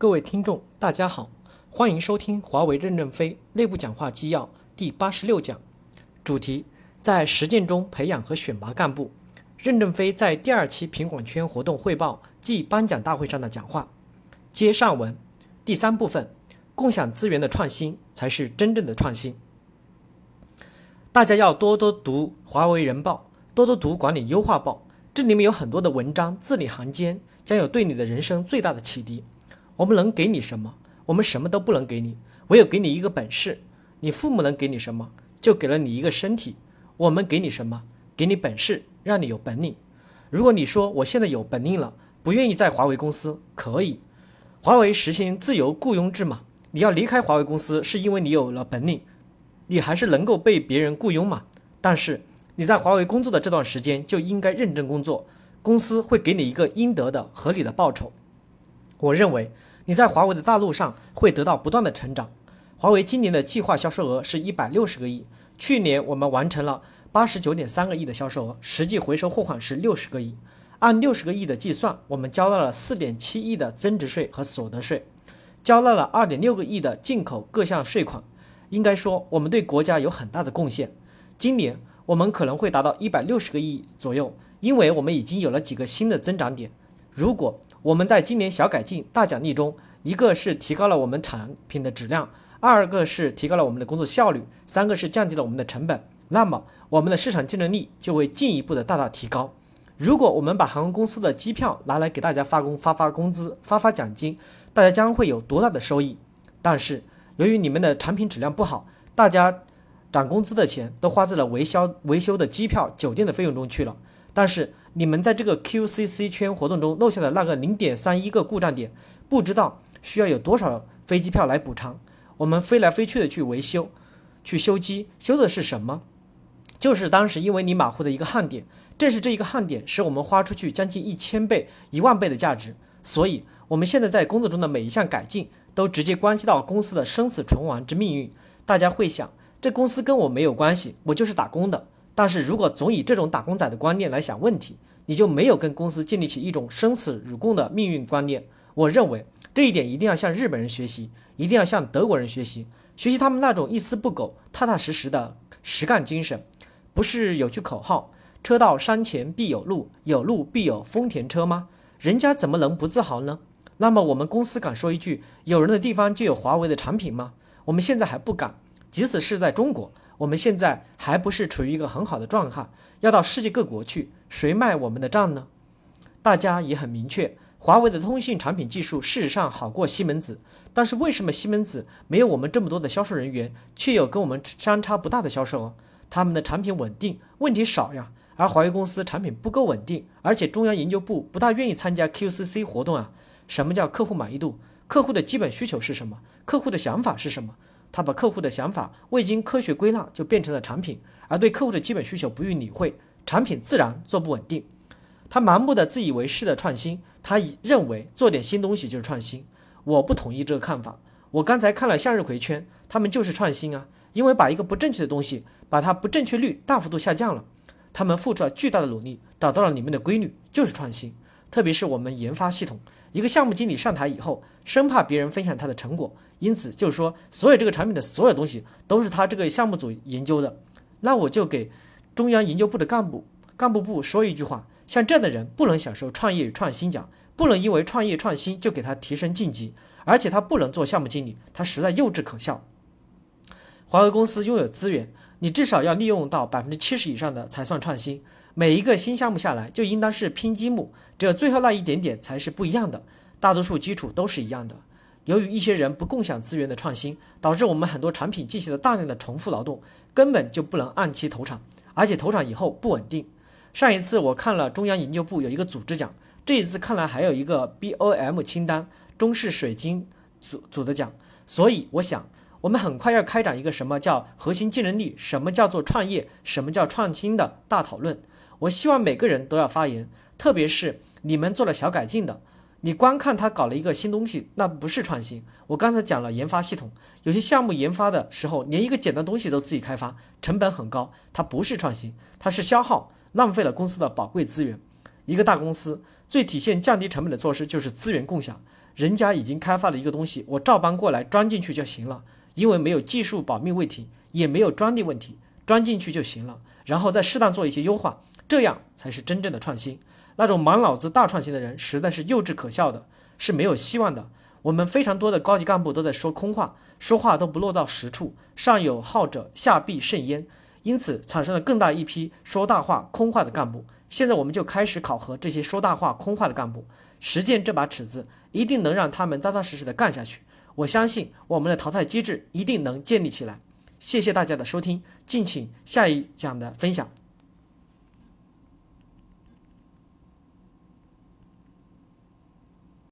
各位听众，大家好，欢迎收听华为任正非内部讲话纪要第八十六讲，主题在实践中培养和选拔干部。任正非在第二期品管圈活动汇报暨颁奖大会上的讲话。接上文，第三部分，共享资源的创新才是真正的创新。大家要多多读华为人报，多多读管理优化报，这里面有很多的文章，字里行间将有对你的人生最大的启迪。我们能给你什么？我们什么都不能给你，唯有给你一个本事。你父母能给你什么？就给了你一个身体。我们给你什么？给你本事，让你有本领。如果你说我现在有本领了，不愿意在华为公司，可以。华为实行自由雇佣制嘛？你要离开华为公司，是因为你有了本领，你还是能够被别人雇佣嘛？但是你在华为工作的这段时间就应该认真工作，公司会给你一个应得的合理的报酬。我认为。你在华为的大路上会得到不断的成长。华为今年的计划销售额是一百六十个亿，去年我们完成了八十九点三个亿的销售额，实际回收货款是六十个亿。按六十个亿的计算，我们交纳了四点七亿的增值税和所得税，交纳了二点六个亿的进口各项税款。应该说，我们对国家有很大的贡献。今年我们可能会达到一百六十个亿左右，因为我们已经有了几个新的增长点。如果我们在今年小改进大奖励中，一个是提高了我们产品的质量，二个是提高了我们的工作效率，三个是降低了我们的成本，那么我们的市场竞争力就会进一步的大大提高。如果我们把航空公司的机票拿来给大家发工发发工资发发奖金，大家将会有多大的收益？但是由于你们的产品质量不好，大家涨工资的钱都花在了维修维修的机票、酒店的费用中去了。但是你们在这个 QCC 圈活动中漏下的那个零点三一个故障点，不知道需要有多少飞机票来补偿。我们飞来飞去的去维修，去修机，修的是什么？就是当时因为你马虎的一个焊点。正是这一个焊点，使我们花出去将近一千倍、一万倍的价值。所以，我们现在在工作中的每一项改进，都直接关系到公司的生死存亡之命运。大家会想，这公司跟我没有关系，我就是打工的。但是如果总以这种打工仔的观念来想问题，你就没有跟公司建立起一种生死与共的命运观念。我认为这一点一定要向日本人学习，一定要向德国人学习，学习他们那种一丝不苟、踏踏实实的实干精神。不是有句口号“车到山前必有路，有路必有丰田车”吗？人家怎么能不自豪呢？那么我们公司敢说一句“有人的地方就有华为的产品”吗？我们现在还不敢，即使是在中国。我们现在还不是处于一个很好的状态，要到世界各国去，谁卖我们的账呢？大家也很明确，华为的通信产品技术事实上好过西门子，但是为什么西门子没有我们这么多的销售人员，却有跟我们相差不大的销售？他们的产品稳定，问题少呀，而华为公司产品不够稳定，而且中央研究部不大愿意参加 QCC 活动啊。什么叫客户满意度？客户的基本需求是什么？客户的想法是什么？他把客户的想法未经科学归纳就变成了产品，而对客户的基本需求不予理会，产品自然做不稳定。他盲目的自以为是的创新，他以认为做点新东西就是创新。我不同意这个看法。我刚才看了向日葵圈，他们就是创新啊，因为把一个不正确的东西，把它不正确率大幅度下降了。他们付出了巨大的努力，找到了里面的规律，就是创新。特别是我们研发系统，一个项目经理上台以后，生怕别人分享他的成果。因此，就是说，所有这个产品的所有东西都是他这个项目组研究的。那我就给中央研究部的干部、干部部说一句话：像这样的人不能享受创业创新奖，不能因为创业创新就给他提升晋级，而且他不能做项目经理，他实在幼稚可笑。华为公司拥有资源，你至少要利用到百分之七十以上的才算创新。每一个新项目下来，就应当是拼积木，只有最后那一点点才是不一样的，大多数基础都是一样的。由于一些人不共享资源的创新，导致我们很多产品进行了大量的重复劳动，根本就不能按期投产，而且投产以后不稳定。上一次我看了中央研究部有一个组织奖，这一次看来还有一个 BOM 清单中式水晶组组的奖，所以我想我们很快要开展一个什么叫核心竞争力，什么叫做创业，什么叫创新的大讨论。我希望每个人都要发言，特别是你们做了小改进的。你光看他搞了一个新东西，那不是创新。我刚才讲了研发系统，有些项目研发的时候，连一个简单东西都自己开发，成本很高，它不是创新，它是消耗，浪费了公司的宝贵资源。一个大公司最体现降低成本的措施就是资源共享。人家已经开发了一个东西，我照搬过来装进去就行了，因为没有技术保密问题，也没有专利问题，装进去就行了，然后再适当做一些优化，这样才是真正的创新。那种满脑子大创新的人，实在是幼稚可笑的，是没有希望的。我们非常多的高级干部都在说空话，说话都不落到实处，上有好者，下必甚焉，因此产生了更大一批说大话、空话的干部。现在我们就开始考核这些说大话、空话的干部，实践这把尺子，一定能让他们扎扎实实的干下去。我相信我们的淘汰机制一定能建立起来。谢谢大家的收听，敬请下一讲的分享。